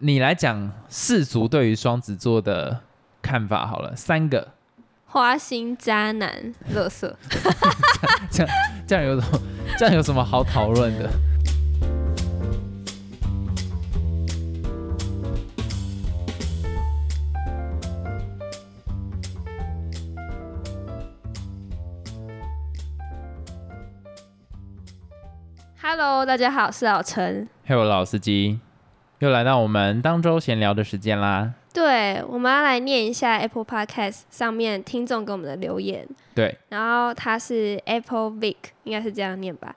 你来讲世俗对于双子座的看法好了，三个，花心、渣男、乐色。这样这样有什么这样有什么好讨论的？Hello，大家好，我是老陈。还有老司机，又来到我们当周闲聊的时间啦。对，我们要来念一下 Apple Podcast 上面听众给我们的留言。对，然后他是 Apple Vic，应该是这样念吧。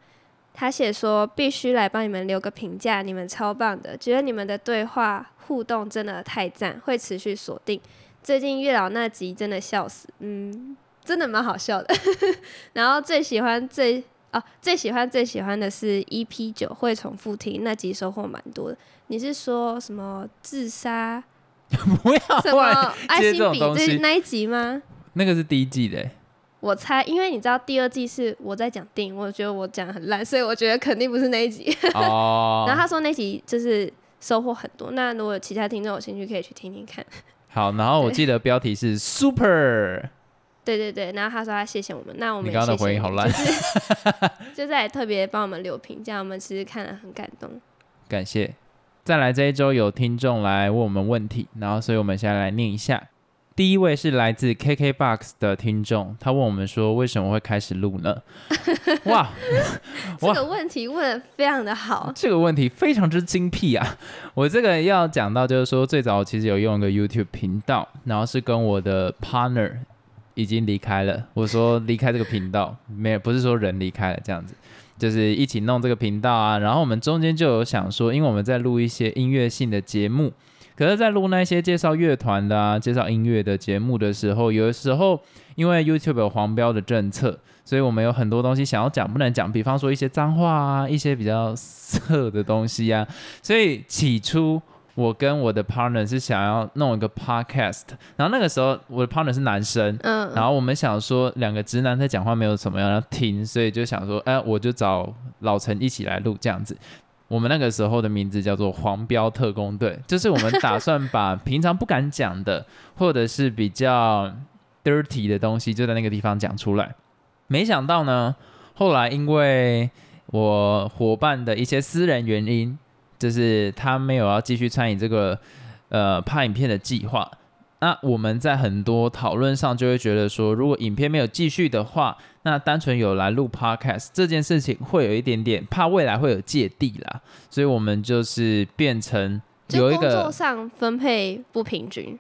他写说必须来帮你们留个评价，你们超棒的，觉得你们的对话互动真的太赞，会持续锁定。最近月老那集真的笑死，嗯，真的蛮好笑的。然后最喜欢最哦，最喜欢最喜欢的是 EP 九会重复听那集，收获蛮多的。你是说什么自杀？不要什么爱心笔种东西，这那一集吗？那个是第一季的欸，我猜，因为你知道第二季是我在讲电影，我觉得我讲得很烂，所以我觉得肯定不是那一集。哦，然后他说那集就是收获很多，那如果有其他听众有兴趣，可以去听听看。好，然后我对记得标题是 Super，对对对，然后他说他谢谢我们，那我们你刚刚的回应好烂就是 就是还特别帮我们留评价，我们其实看了很感动。感谢。再来这一周有听众来问我们问题，然后所以我们现在来念一下。第一位是来自 KKBOX 的听众，他问我们说为什么会开始录呢？哇，哇这个问题问的非常的好，这个问题非常之精辟啊！我这个要讲到就是说，最早其实有用一个 YouTube 频道，然后是跟我的 partner 已经离开了。我说离开这个频道，没有不是说人离开了这样子，就是一起弄这个频道啊。然后我们中间就有想说，因为我们在录一些音乐性的节目，可是，在录那些介绍乐团的啊、介绍音乐的节目的时候，有的时候因为 YouTube 有黄标的政策，所以我们有很多东西想要讲不能讲，比方说一些脏话啊，一些比较色的东西啊。所以起初我跟我的 partner 是想要弄一个 podcast，然后那个时候我的 partner 是男生，嗯，然后我们想说两个直男在讲话没有什么样要听，所以就想说，哎、我就找老陈一起来录这样子。我们那个时候的名字叫做黄标特工队，就是我们打算把平常不敢讲的，或者是比较 dirty 的东西，就在那个地方讲出来。没想到呢，后来因为我伙伴的一些私人原因，就是他没有要继续参与这个呃拍影片的计划。那我们在很多讨论上就会觉得说，如果影片没有继续的话，那单纯有来录 podcast 这件事情会有一点点怕未来会有芥蒂啦，所以我们就是变成有一个工作上分配不平均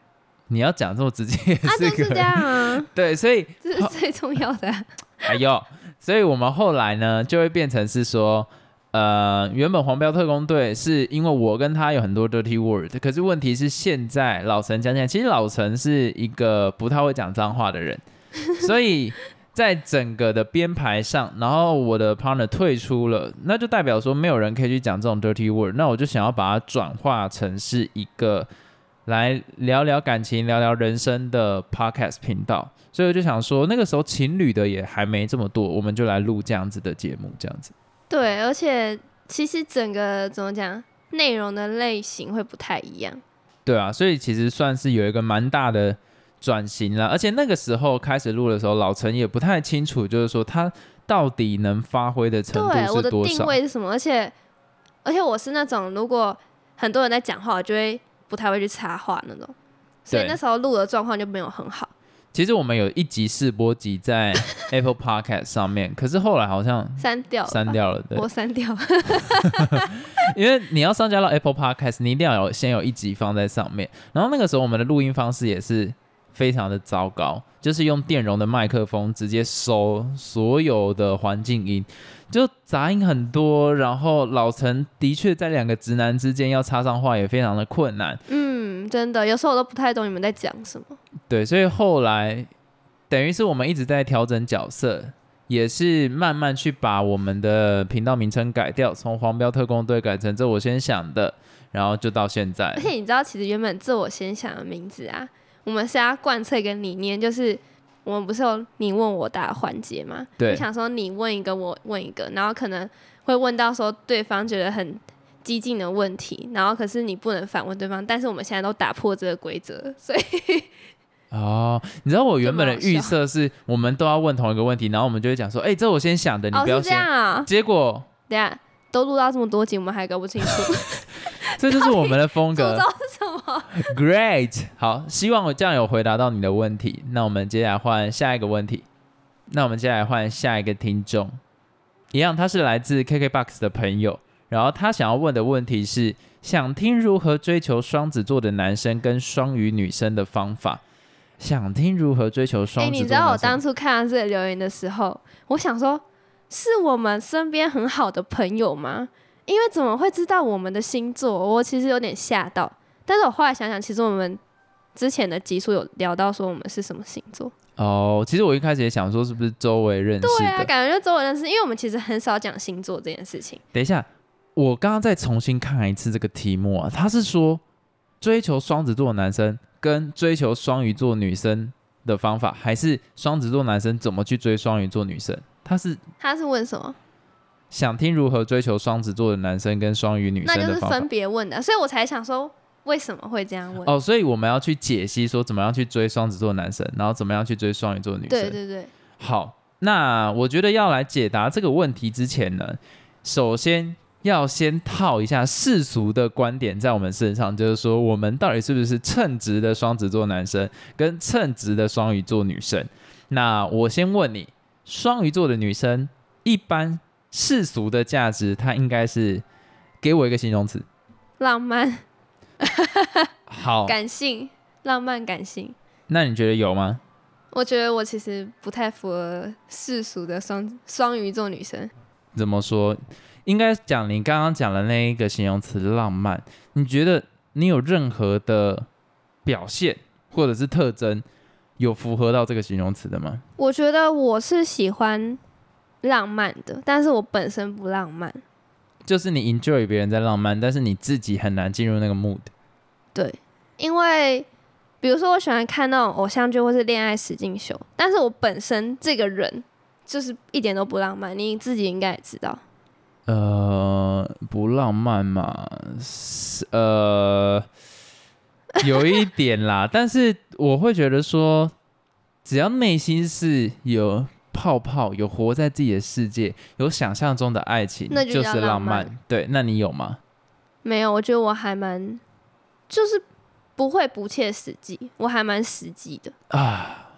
你要讲这么直接啊，就是这样啊，对，所以这是最重要的啊。还有，所以我们后来呢，就会变成是说，呃，原本黄标特工队是因为我跟他有很多 dirty word，可是问题是现在老陈讲起来，其实老陈是一个不太会讲脏话的人，所以在整个的编排上，然后我的 partner 退出了，那就代表说没有人可以去讲这种 dirty word，那我就想要把它转化成是一个来聊聊感情、聊聊人生的 podcast 频道。所以我就想说，那个时候情侣的也还没这么多，我们就来录这样子的节目，这样子。对，而且其实整个怎么讲，内容的类型会不太一样。对啊，所以其实算是有一个蛮大的转型了。而且那个时候开始录的时候，老陈也不太清楚，就是说他到底能发挥的程度对，我的定是多少。位是什么？而且而且我是那种如果很多人在讲话，我就会不太会去插话那种，所以那时候录的状况就没有很好。其实我们有一集试播集在 Apple Podcast 上面，可是后来好像删掉了，删掉了，对，我删掉。因为你要上架到 Apple Podcast，你一定要有先有一集放在上面。然后那个时候我们的录音方式也是非常的糟糕，就是用电容的麦克风直接收所有的环境音，就杂音很多。然后老陈的确在两个直男之间要插上话也非常的困难，嗯，真的，有时候我都不太懂你们在讲什么。对，所以后来等于是我们一直在调整角色。也是慢慢去把我们的频道名称改掉，从黄标特工队改成这我先想的，然后就到现在而。且你知道，其实原本这我先想的名字啊，我们是要贯彻一个理念，就是我们不是有你问我答的环节吗？对我想说你问一个，我问一个，然后可能会问到说对方觉得很激进的问题，然后可是你不能反问对方，但是我们现在都打破这个规则，所以哦，你知道我原本的预设是我们都要问同一个问题，然后我们就会讲说，哎、这我先想的，你哦是这不要先。样啊。结果等一下都录到这么多集，我们还搞不清楚 这就是我们的风诅格咒。是什么？Great，好，希望我这样有回答到你的问题。那我们接下来换下一个问题。那我们接下来换下一个听众，一样，他是来自 KKBOX 的朋友，然后他想要问的问题是，想听如何追求双子座的男生跟双鱼女生的方法。想听如何追求哎、双子座你知道我当初看到这个留言的时候，我想说，是我们身边很好的朋友吗？因为怎么会知道我们的星座？我其实有点吓到。但是我后来想想，其实我们之前的集数有聊到说我们是什么星座。哦，其实我一开始也想说是不是周围认识对啊，感觉就周围认识，因为我们其实很少讲星座这件事情。等一下，我刚刚再重新看一次这个题目啊，他是说追求双子座的男生跟追求双鱼座女生的方法，还是双子座男生怎么去追双鱼座女生？他是他是问什么？想听如何追求双子座的男生跟双鱼女生的方法就是分。别问的，所以我才想说为什么会这样问。哦，所以我们要去解析说怎么样去追双子座男生，然后怎么样去追双鱼座女生。对对对，好，那我觉得要来解答这个问题之前呢，首先要先套一下世俗的观点在我们身上，就是说我们到底是不是称职的双子座男生跟称职的双鱼座女生？那我先问你，双鱼座的女生一般世俗的价值，她应该是给我一个形容词。浪漫、好，感性、浪漫、感性。那你觉得有吗？我觉得我其实不太符合世俗的双双鱼座女生。怎么说？应该讲你刚刚讲的那一个形容词“浪漫”，你觉得你有任何的表现或者是特征有符合到这个形容词的吗？我觉得我是喜欢浪漫的，但是我本身不浪漫。就是你 enjoy 别人在浪漫，但是你自己很难进入那个 mood。对，因为比如说我喜欢看那种偶像剧或是恋爱实境秀，但是我本身这个人就是一点都不浪漫，你自己应该也知道。呃，不浪漫嘛，是呃，有一点啦，但是我会觉得说，只要内心是有泡泡，有活在自己的世界，有想象中的爱情，那就就是浪浪漫漫。对，那你有吗？没有，我觉得我还蛮就是不会不切实际，我还蛮实际的。啊，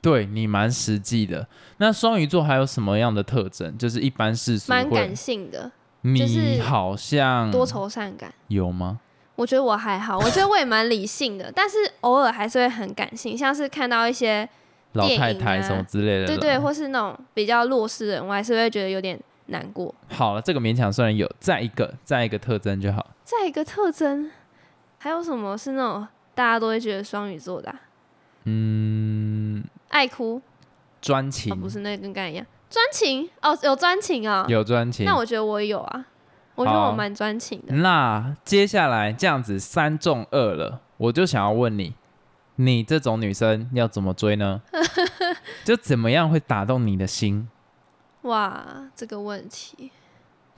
对你蛮实际的。那双鱼座还有什么样的特征？就是一般世俗会蛮感，性的，你就是好像多愁善感。有吗？我觉得我还好，我觉得我也蛮理性的，但是偶尔还是会很感性，像是看到一些老太太什么之类的，对对，或是那种比较弱势的人，我还是会觉得有点难过。好了，这个勉强算有，再一个，再一个特征就好。再一个特征，还有什么是那种大家都会觉得双鱼座的啊、嗯，爱哭？专情、哦，不是那个跟刚才一样，专情？哦，有专情哦。有专情。那我觉得我有啊，我觉得我蛮专情的。那接下来这样子三中二了，我就想要问你，你这种女生要怎么追呢？就怎么样会打动你的心？哇，这个问题，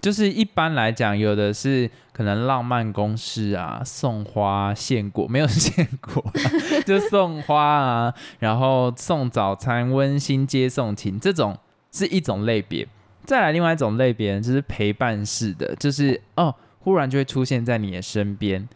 就是一般来讲，有的是可能浪漫公式啊，送花、献果，没有献果啦，就送花啊，然后送早餐、温馨接送情，这种是一种类别。再来另外一种类别，就是陪伴式的，就是哦，忽然就会出现在你的身边。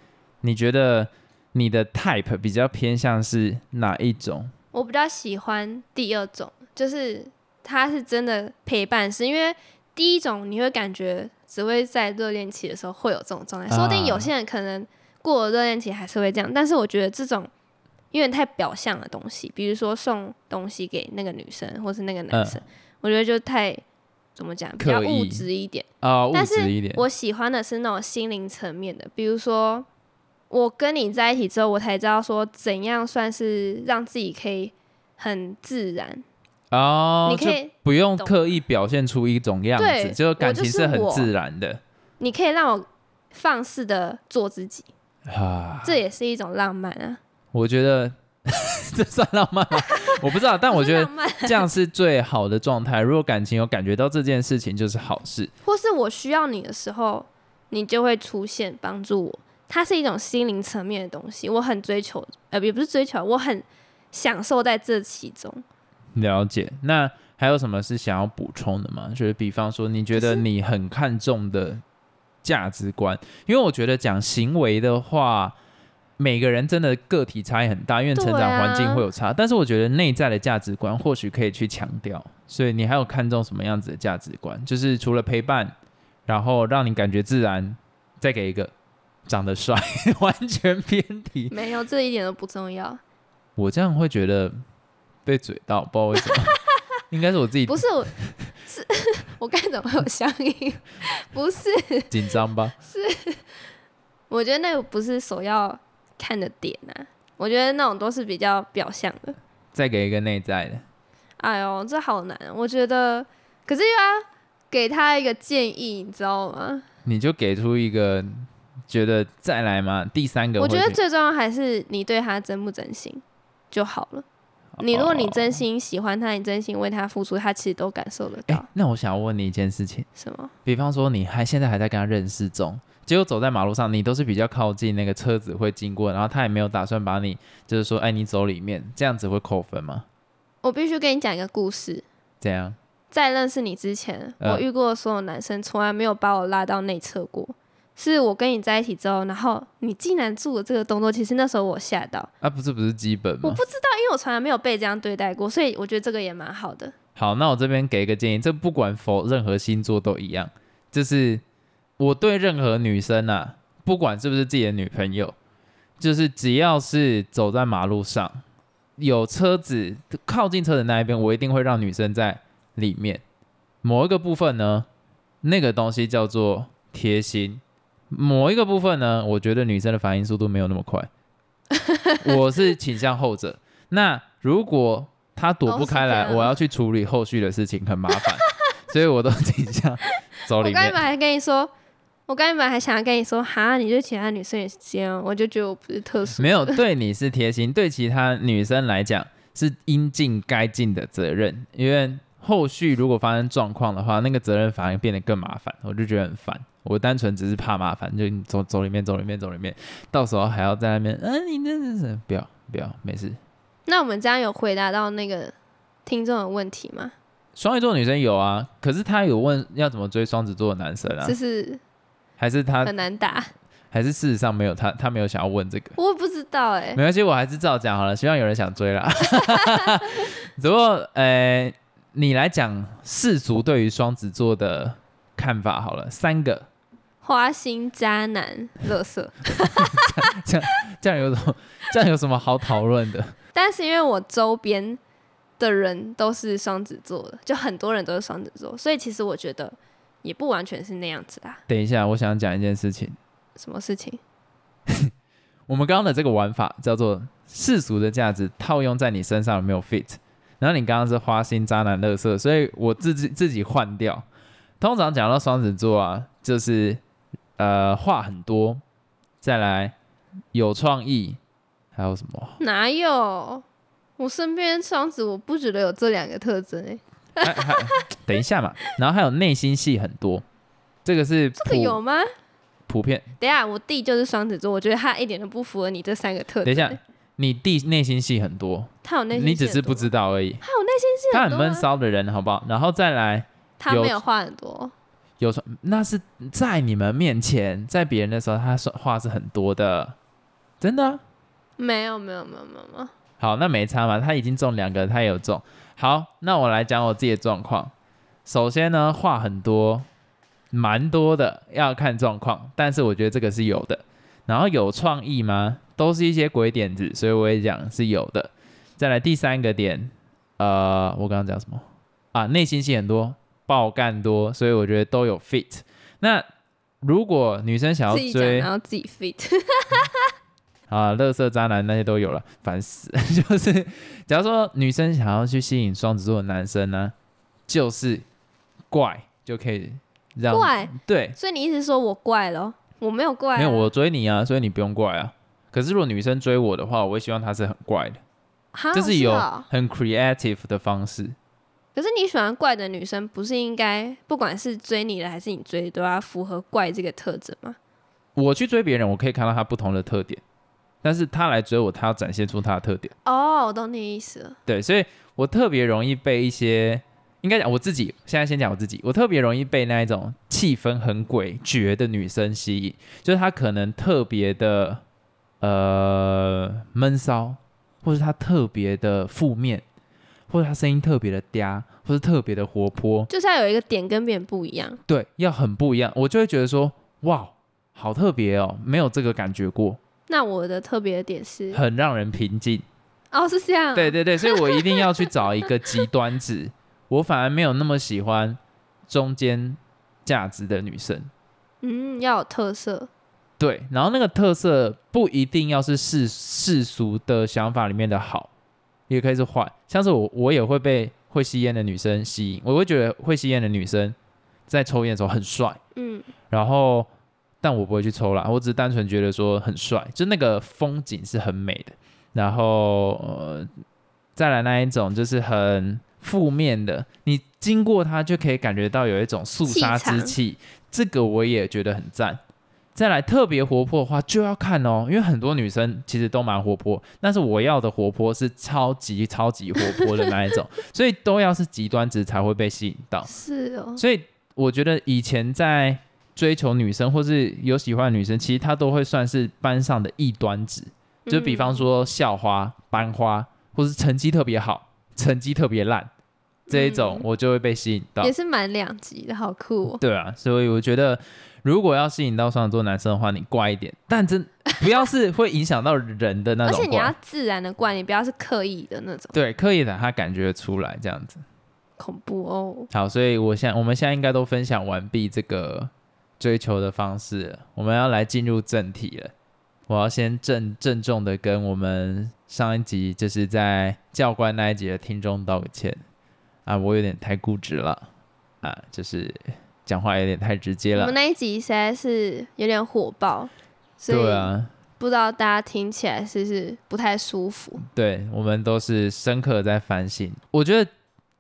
你觉得你的 type 比较偏向是哪一种？我比较喜欢第二种，就是他是真的陪伴式，因为第一种你会感觉只会在热恋期的时候会有这种状态，说不定有些人可能过了热恋期还是会这样，但是我觉得这种有点太表象的东西，比如说送东西给那个女生或是那个男生，我觉得就太怎么讲，比较物质一点。啊、物质一点。我喜欢的是那种心灵层面的，比如说我跟你在一起之后，我才知道说怎样算是让自己可以很自然，哦，就你可以不用懂刻意表现出一种样子，对就感情是很自然的你可以让我放肆的做自己，啊。这也是一种浪漫啊。我觉得 这算浪漫吗？我不知道，但我觉得这样是最好的状态。如果感情有感觉到这件事情，就是好事。或是我需要你的时候，你就会出现帮助我。它是一种心灵层面的东西，我很追求，呃，也不是追求，我很享受在这其中。了解。那还有什么是想要补充的吗？就是比方说，你觉得你很看重的价值观，因为我觉得讲行为的话，每个人真的个体差异很大，因为成对长环境啊会有差。但是我觉得内在的价值观或许可以去强调。所以你还有看重什么样子的价值观？就是除了陪伴，然后让你感觉自然，再给一个长得帅，完全偏题。没有，这一点都不重要。我这样会觉得被嘴到，不知道为什么。应该是我自己不是我，是 我该怎么会有相应？不是，紧张吧？是我觉得那个不是首要看的点啊。我觉得那种都是比较表象的。再给一个内在的。哎呦，这好难。我觉得，可是又要给他一个建议，你知道吗？你就给出一个觉得再来嘛，第三个我觉得最重要还是你对他真不真心就好了。你如果你真心喜欢他，你真心为他付出，他其实都感受得哎、到。那我想要问你一件事情，什么？比方说你还现在还在跟他认识中，结果走在马路上，你都是比较靠近那个车子会经过，然后他也没有打算把你，就是说，哎，你走里面，这样子会扣分吗？我必须跟你讲一个故事。怎样？在认识你之前，嗯我遇过的所有男生从来没有把我拉到内侧过。是我跟你在一起之后，然后你竟然做了这个动作，其实那时候我吓到，啊，不是不是基本吗？我不知道，因为我从来没有被这样对待过，所以我觉得这个也蛮好的。好，那我这边给一个建议，这不管否任何星座都一样，就是我对任何女生啊，不管是不是自己的女朋友，就是只要是走在马路上，有车子靠近车子那一边，我一定会让女生在里面。某一个部分呢，那个东西叫做贴心；某一个部分呢，我觉得女生的反应速度没有那么快，我是倾向后者。那如果他躲不开来，我要去处理后续的事情，很麻烦，所以我都倾向走里面。我刚还跟你说，我刚才本来还想要跟你说，哈，你对其他女生也是这样，我就觉得我不是特殊。没有 对你是贴心，对其他女生来讲是应尽该尽的责任，因为后续如果发生状况的话，那个责任反而变得更麻烦，我就觉得很烦。我单纯只是怕麻烦，就你走走里面，走里面，走里面，到时候还要在那边，嗯、你那那是不要不要，没事。那我们这样有回答到那个听众的问题吗？双鱼座女生有啊，可是她有问要怎么追双子座的男生啊就，是还是他很难打，还是事实上没有他，他没有想要问这个。我不知道哎、没关系，我还是照讲好了，希望有人想追啦。只不过，呃，你来讲世俗对于双子座的看法好了，三个，花心渣男、乐色。这样有什么？这样有什么好讨论的？但是因为我周边的人都是双子座的，就很多人都是双子座，所以其实我觉得也不完全是那样子啦。等一下，我想讲一件事情。什么事情？我们刚刚的这个玩法叫做世俗的价值套用在你身上有没有 fit？然后你刚刚是花心渣男乐色，所以我自己自己换掉。通常讲到双子座啊，就是呃话很多，再来有创意，还有什么？哪有？我身边双子，我不觉得有这两个特征诶、还还等一下嘛，然后还有内心戏很多，这个是这个有吗？普遍。等一下，我弟就是双子座，我觉得他一点都不符合你这三个特点、等一下，你弟内心戏很多，他有内心戏你只是不知道而已。他有内心戏他很闷骚的人，好不好？然后再来他没有话很多。有时候那是在你们面前，在别人的时候，他说话是很多的，真的啊、没有没有没有没有没有，好，那没差嘛，他已经中两个，他也有中。好，那我来讲我自己的状况。首先呢，话很多，蛮多的，要看状况，但是我觉得这个是有的。然后有创意吗？都是一些鬼点子，所以我也讲是有的。再来第三个点，呃，我刚刚讲什么啊？内心戏很多，爆干多，所以我觉得都有 fit。那如果女生想要追然后自己 fit。啊，乐色渣男那些都有了，烦死了。就是假如说女生想要去吸引双子座的男生呢，就是怪就可以让怪，对，所以你意思说我怪咯？我没有怪、啊，没有我追你啊，所以你不用怪啊。可是如果女生追我的话，我会希望她是很怪的，哈就是有哦很 creative 的方式。可是你喜欢怪的女生，不是应该不管是追你的还是你追的，都要符合怪这个特征吗？我去追别人，我可以看到他不同的特点，但是他来追我，他要展现出他的特点。哦，我懂你意思了。对，所以我特别容易被一些，应该讲我自己，现在先讲我自己，我特别容易被那一种气氛很诡谲的女生吸引，就是她可能特别的呃闷骚，或是她特别的负面，或者她声音特别的嗲，或是特别的活泼，就是要有一个点跟别人不一样。对，要很不一样，我就会觉得说，哇，好特别哦，没有这个感觉过，那我的特别的点是，很让人平静。哦，是这样。对对对，所以我一定要去找一个极 端值。我反而没有那么喜欢中间价值的女生。嗯，要有特色。对，然后那个特色不一定要是世世俗的想法里面的好，也可以是坏。像是我，我也会被会吸烟的女生吸引，我会觉得会吸烟的女生在抽烟的时候很帅。嗯，然后，但我不会去抽啦，我只是单纯觉得说很帅，就那个风景是很美的。然后，呃，再来那一种就是很负面的，你经过它就可以感觉到有一种肃杀之气，这个我也觉得很赞。再来特别活泼的话，就要看哦，因为很多女生其实都蛮活泼，但是我要的活泼是超级超级活泼的那一种，所以都要是极端值才会被吸引到。是哦，所以我觉得以前在追求女生或是有喜欢的女生，其实她都会算是班上的异端子，就比方说校花、班花，或是成绩特别好、成绩特别烂这一种，我就会被吸引到。也是蛮两极的，好酷哦。对啊，所以我觉得如果要吸引到双子座男生的话，你乖一点，但真不要是会影响到人的那种 而且你要。自然的怪，你不要是刻意的那种，对，刻意的他感觉出来这样子。恐怖哦。好，所以我现我们现在应该都分享完毕这个追求的方式，我们要来进入正题了。我要先郑郑重的跟我们上一集就是在教官那一集的听众道个歉啊，我有点太固执了啊，就是讲话有点太直接了我们。那一集实在是有点火爆，所以对啊，不知道大家听起来是不是不太舒服。对我们都是深刻的在反省。我觉得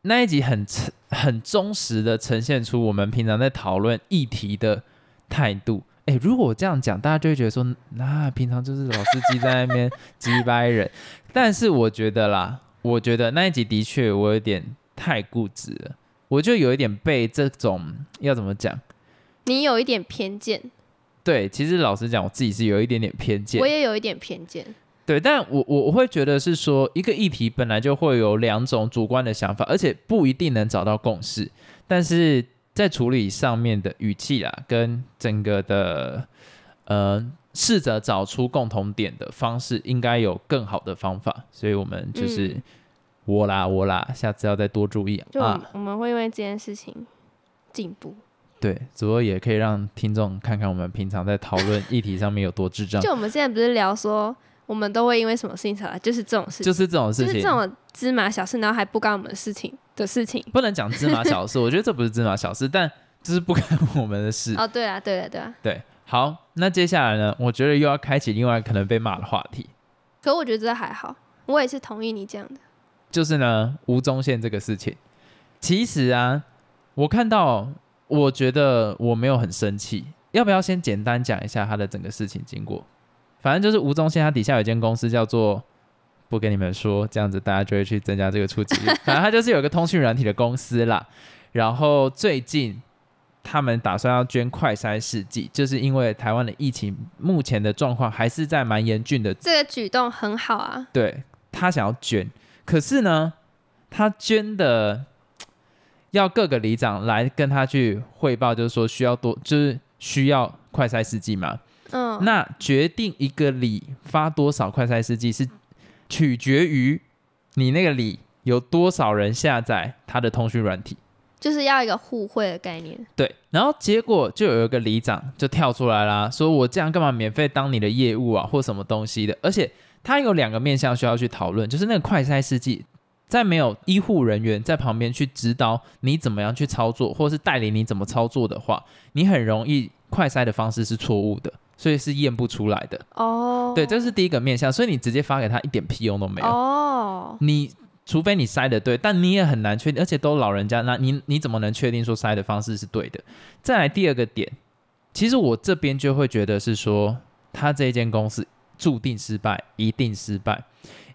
那一集很很忠实的呈现出我们平常在讨论议题的态度。哎，如果我这样讲，大家就会觉得说，那、平常就是老司机在那边击掰人。但是我觉得啦，我觉得那一集的确我有点太固执了，我就有一点被这种要怎么讲？你有一点偏见，对，其实老实讲，我自己是有一点点偏见我。也有一点偏见。对，但我我我会觉得是说，一个议题本来就会有两种主观的想法，而且不一定能找到共识。但是在处理上面的语气啦，跟整个的呃，试着找出共同点的方式，应该有更好的方法。所以我们就是、嗯我啦我啦，下次要再多注意就我们,、啊。我们会因为这件事情进步。对，主要也可以让听众看看我们平常在讨论议题上面有多智障，就我们现在不是聊说，我们都会因为什么事情吵架，就是这种事情，就是这种事情。就是这种芝麻小事，然后还不关我们的事情的事情。不能讲芝麻小事，我觉得这不是芝麻小事，但这是不干我们的事。哦，对啊，对啊，对啊。对，好，那接下来呢？我觉得又要开启另外可能被骂的话题，可我觉得这还好，我也是同意你讲的。就是呢吴宗宪这个事情。其实啊，我看到，我觉得我没有很生气。要不要先简单讲一下他的整个事情经过？反正就是吴宗宪他底下有一间公司叫做。不跟你们说，这样子大家就会去增加这个触及率。反正他就是有个通讯软体的公司啦，然后最近他们打算要捐快筛试剂，就是因为台湾的疫情目前的状况还是在蛮严峻的，这个举动很好啊，对他想要捐，可是呢，他捐的要各个里长来跟他去汇报，就是说需要多，就是需要快筛试剂嘛。嗯，那决定一个里发多少快筛试剂是取决于你那个里有多少人下载他的通讯软体。就是要一个互惠的概念。对，然后结果就有一个里长就跳出来啦，说我这样干嘛免费当你的业务啊，或什么东西的？而且他有两个面向需要去讨论，就是那个快筛试剂，在没有医护人员在旁边去指导你怎么样去操作，或是带领你怎么操作的话，你很容易快筛的方式是错误的，所以是验不出来的。哦，对，这是第一个面向，所以你直接发给他一点屁用都没有。哦，你除非你筛的对，但你也很难确定，而且都老人家，那你你怎么能确定说筛的方式是对的？再来第二个点，其实我这边就会觉得是说，他这间公司注定失败，一定失败，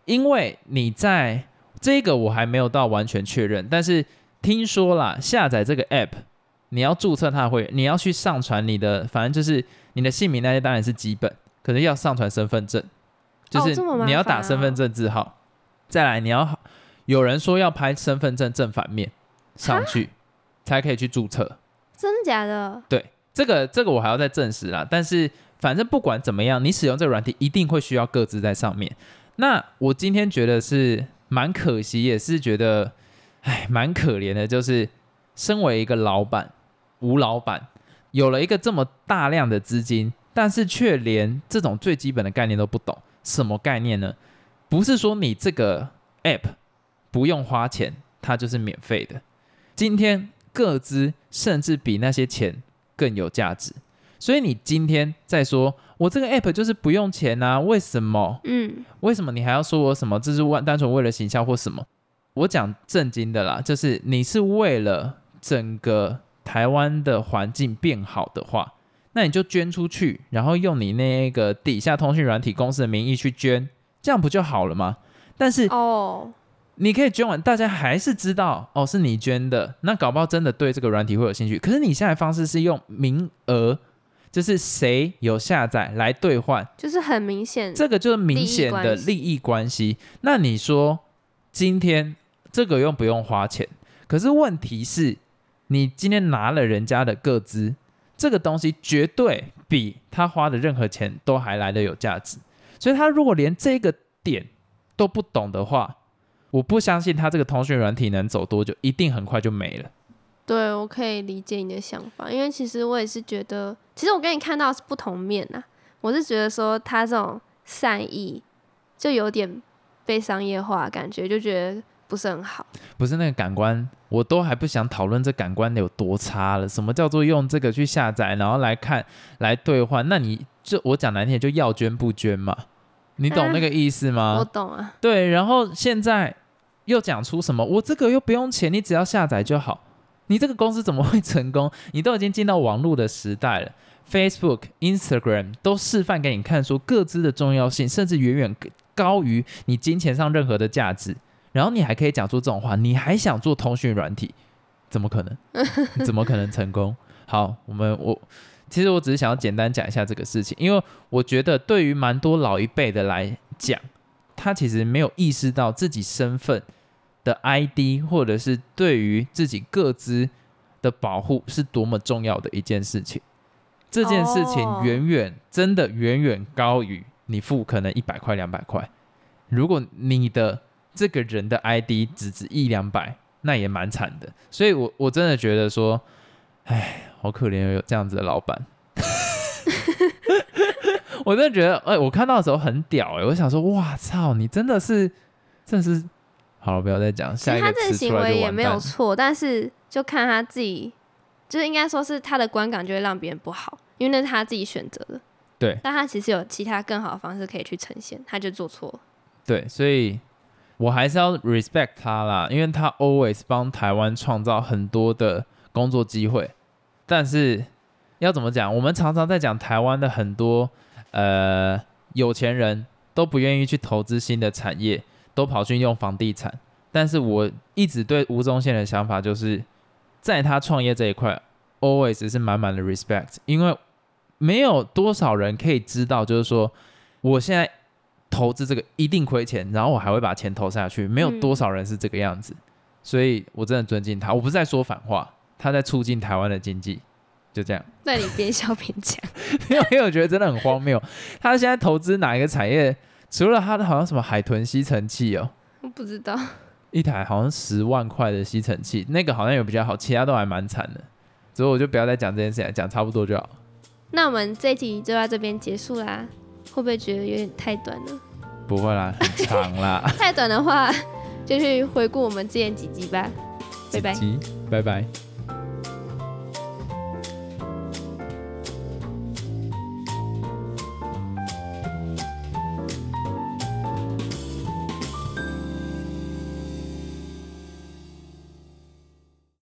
因为你在这个我还没有到完全确认，但是听说啦，下载这个 app，你要注册他的会员，你要去上传你的，反正就是你的姓名那些当然是基本，可是要上传身份证，就是你要打身份哦证字号，再来你要有人说要拍身份证正反面上去，才可以去注册。真的假的？对，这个这个我还要再证实啦。但是反正不管怎么样，你使用这个软体一定会需要各自在上面。那我今天觉得是蛮可惜，也是觉得，哎，蛮可怜的，就是身为一个老板，吴老板有了一个这么大量的资金，但是却连这种最基本的概念都不懂。什么概念呢？不是说你这个 app 不用花钱，它就是免费的。今天各资甚至比那些钱更有价值。所以你今天在说我这个 app 就是不用钱啊？为什么？嗯，为什么你还要说我什么？这是为单纯为了形象或什么？我讲正经的啦，就是你是为了整个台湾的环境变好的话，那你就捐出去，然后用你那个底下通讯软体公司的名义去捐，这样不就好了吗？但是哦，你可以捐完，大家还是知道哦是你捐的，那搞不好真的对这个软体会有兴趣。可是你现在的方式是用名额，就是谁有下载来兑换，就是很明显，这个就是明显的利益关系。那你说今天这个用不用花钱？可是问题是，你今天拿了人家的个资，这个东西绝对比他花的任何钱都还来的有价值。所以他如果连这个点都不懂的话，我不相信他这个通讯软体能走多久，一定很快就没了。对我可以理解你的想法，因为其实我也是觉得，其实我跟你看到是不同面呐、我是觉得说他这种善意就有点被商业化，感觉就觉得不是很好。不是那个感官，我都还不想讨论这感官有多差了。什么叫做用这个去下载，然后来看来兑换？那你就我讲难听点，就要捐不捐嘛？你懂那个意思吗？我懂啊，对，然后现在又讲出什么？我这个又不用钱，你只要下载就好。你这个公司怎么会成功？你都已经进到网络的时代了，Facebook、Instagram 都示范给你看，说各自的重要性，甚至远远高于你金钱上任何的价值。然后你还可以讲出这种话，你还想做通讯软体？怎么可能？怎么可能成功？好，我们我其实我只是想要简单讲一下这个事情，因为我觉得对于蛮多老一辈的来讲，他其实没有意识到自己身份的 ID，或者是对于自己各自的保护是多么重要的一件事情。这件事情哦远远、真的远远高于你付可能一百块、两百块。如果你的这个人的 ID 只值一两百，那也蛮惨的。所以我我真的觉得说，哎，好可怜有这样子的老板。我真的觉得，哎、我看到的时候很屌哎、我想说，哇操，你真的是，真的是，好了，不要再讲，下一个词这个行为也。没有错，但是就看他自己，就是应该说是他的观感就会让别人不好，因为那是他自己选择的。对但他其实有其他更好的方式可以去呈现，他就做错了。对，所以我还是要 respect 他啦，因为他 always 帮台湾创造很多的工作机会。但是要怎么讲？我们常常在讲台湾的很多呃有钱人都不愿意去投资新的产业，都跑去用房地产。但是我一直对吴宗宪的想法就是，在他创业这一块，always 是满满的 respect，因为没有多少人可以知道，就是说我现在投资这个一定亏钱，然后我还会把钱投下去，没有嗯多少人是这个样子，所以我真的尊敬他。我不是在说反话，他在促进台湾的经济，就这样。那你边笑边讲，因为因为我觉得真的很荒谬，他现在投资哪一个产业？除了他的好像什么海豚吸尘器哦，我不知道。一台好像十万块的吸尘器，那个好像有比较好，其他都还蛮惨的。所以我就不要再讲这件事情，讲差不多就好。那我们这一集就到这边结束啦，会不会觉得有点太短了？不会啦，很长啦。太短的话，就去回顾我们之前几集吧。拜拜。拜拜。